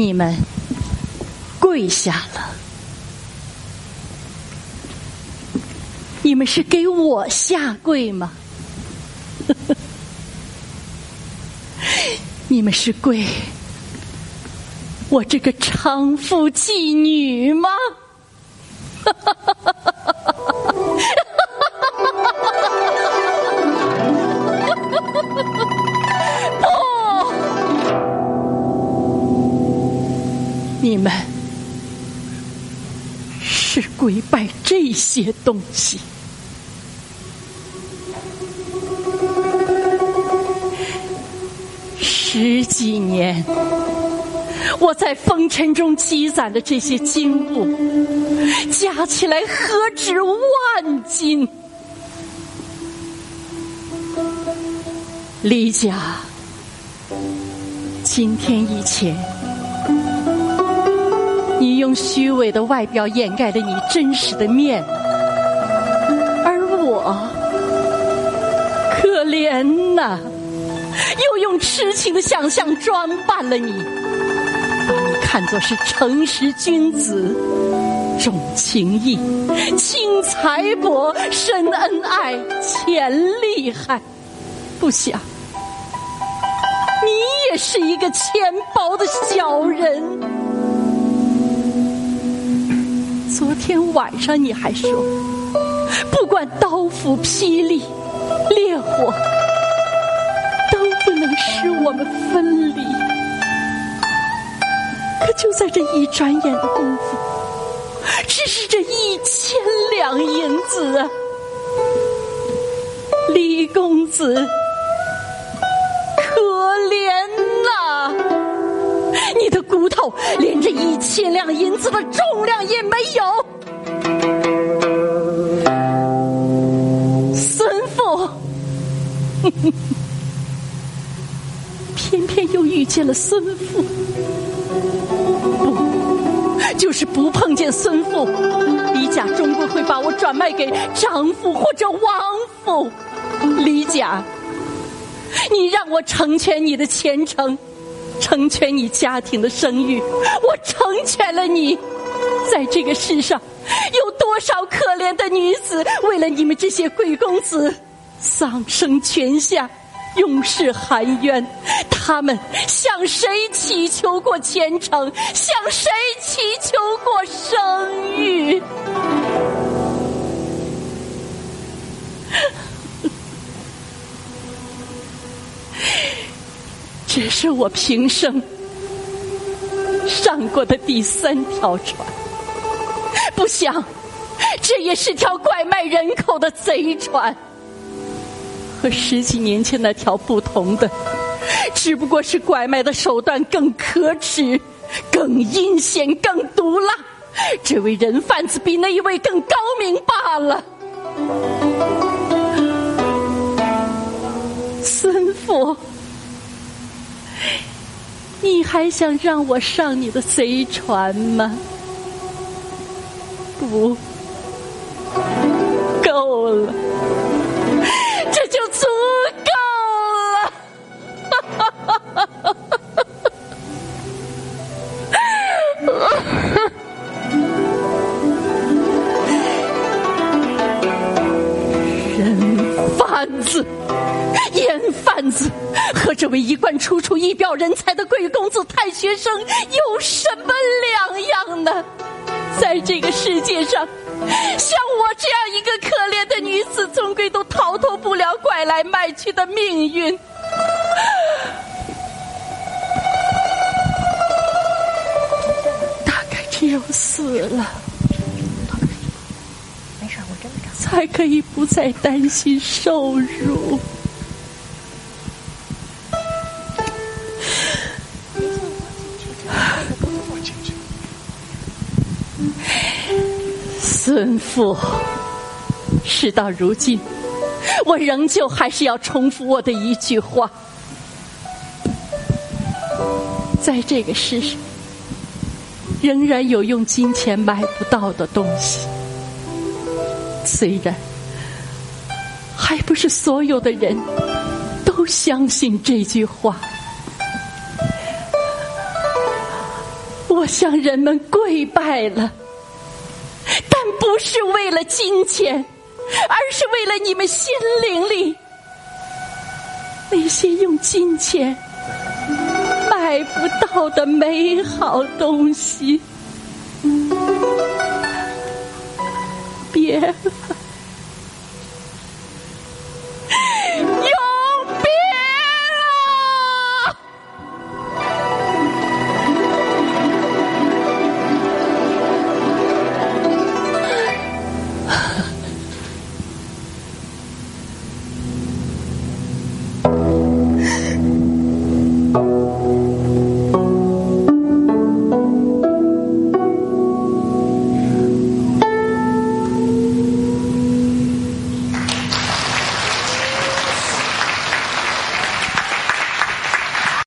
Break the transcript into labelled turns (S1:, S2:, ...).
S1: 你们跪下了，你们是给我下跪吗？你们是跪我这个娼妇妓女吗？哈哈哈哈是跪拜这些东西，十几年，我在风尘中积攒的这些金物，加起来何止万金？李家，今天以前。你用虚伪的外表掩盖了你真实的面，而我可怜呐，又用痴情的想象装扮了你，把你看作是诚实君子、重情义、轻财帛、深恩爱、浅厉害，不想你也是一个浅薄的小人。天晚上你还说，不管刀斧霹雳、烈火，都不能使我们分离。可就在这一转眼的功夫，只是这一千两银子啊，李公子，骨头连这一千两银子的重量也没有，孙父，偏偏又遇见了孙父，不，就是不碰见孙父，李甲终归会把我转卖给丈夫或者王府。李甲，你让我成全你的前程。成全你家庭的声誉，我成全了你。在这个世上，有多少可怜的女子为了你们这些贵公子，丧生泉下，永世含冤？他们向谁祈求过前程？向谁祈求是我平生上过的第三条船，不想这也是条拐卖人口的贼船，和十几年前那条不同的，只不过是拐卖的手段更可耻、更阴险、更毒辣。这位人贩子比那一位更高明罢了，你还想让我上你的贼船吗？不，够了，盐贩子。和这位衣冠楚楚、一表人才的贵公子太学生有什么两样呢？在这个世界上，像我这样一个可怜的女子，终归都逃脱不了拐来卖去的命运。大概只有死了，才可以不再担心受辱。孙父，事到如今，我仍旧还是要重复我的一句话：在这个世上，仍然有用金钱买不到的东西。虽然还不是所有的人都相信这句话，我向人们跪拜了，但不是为了金钱，而是为了你们心灵里那些用金钱买不到的美好东西。yeah.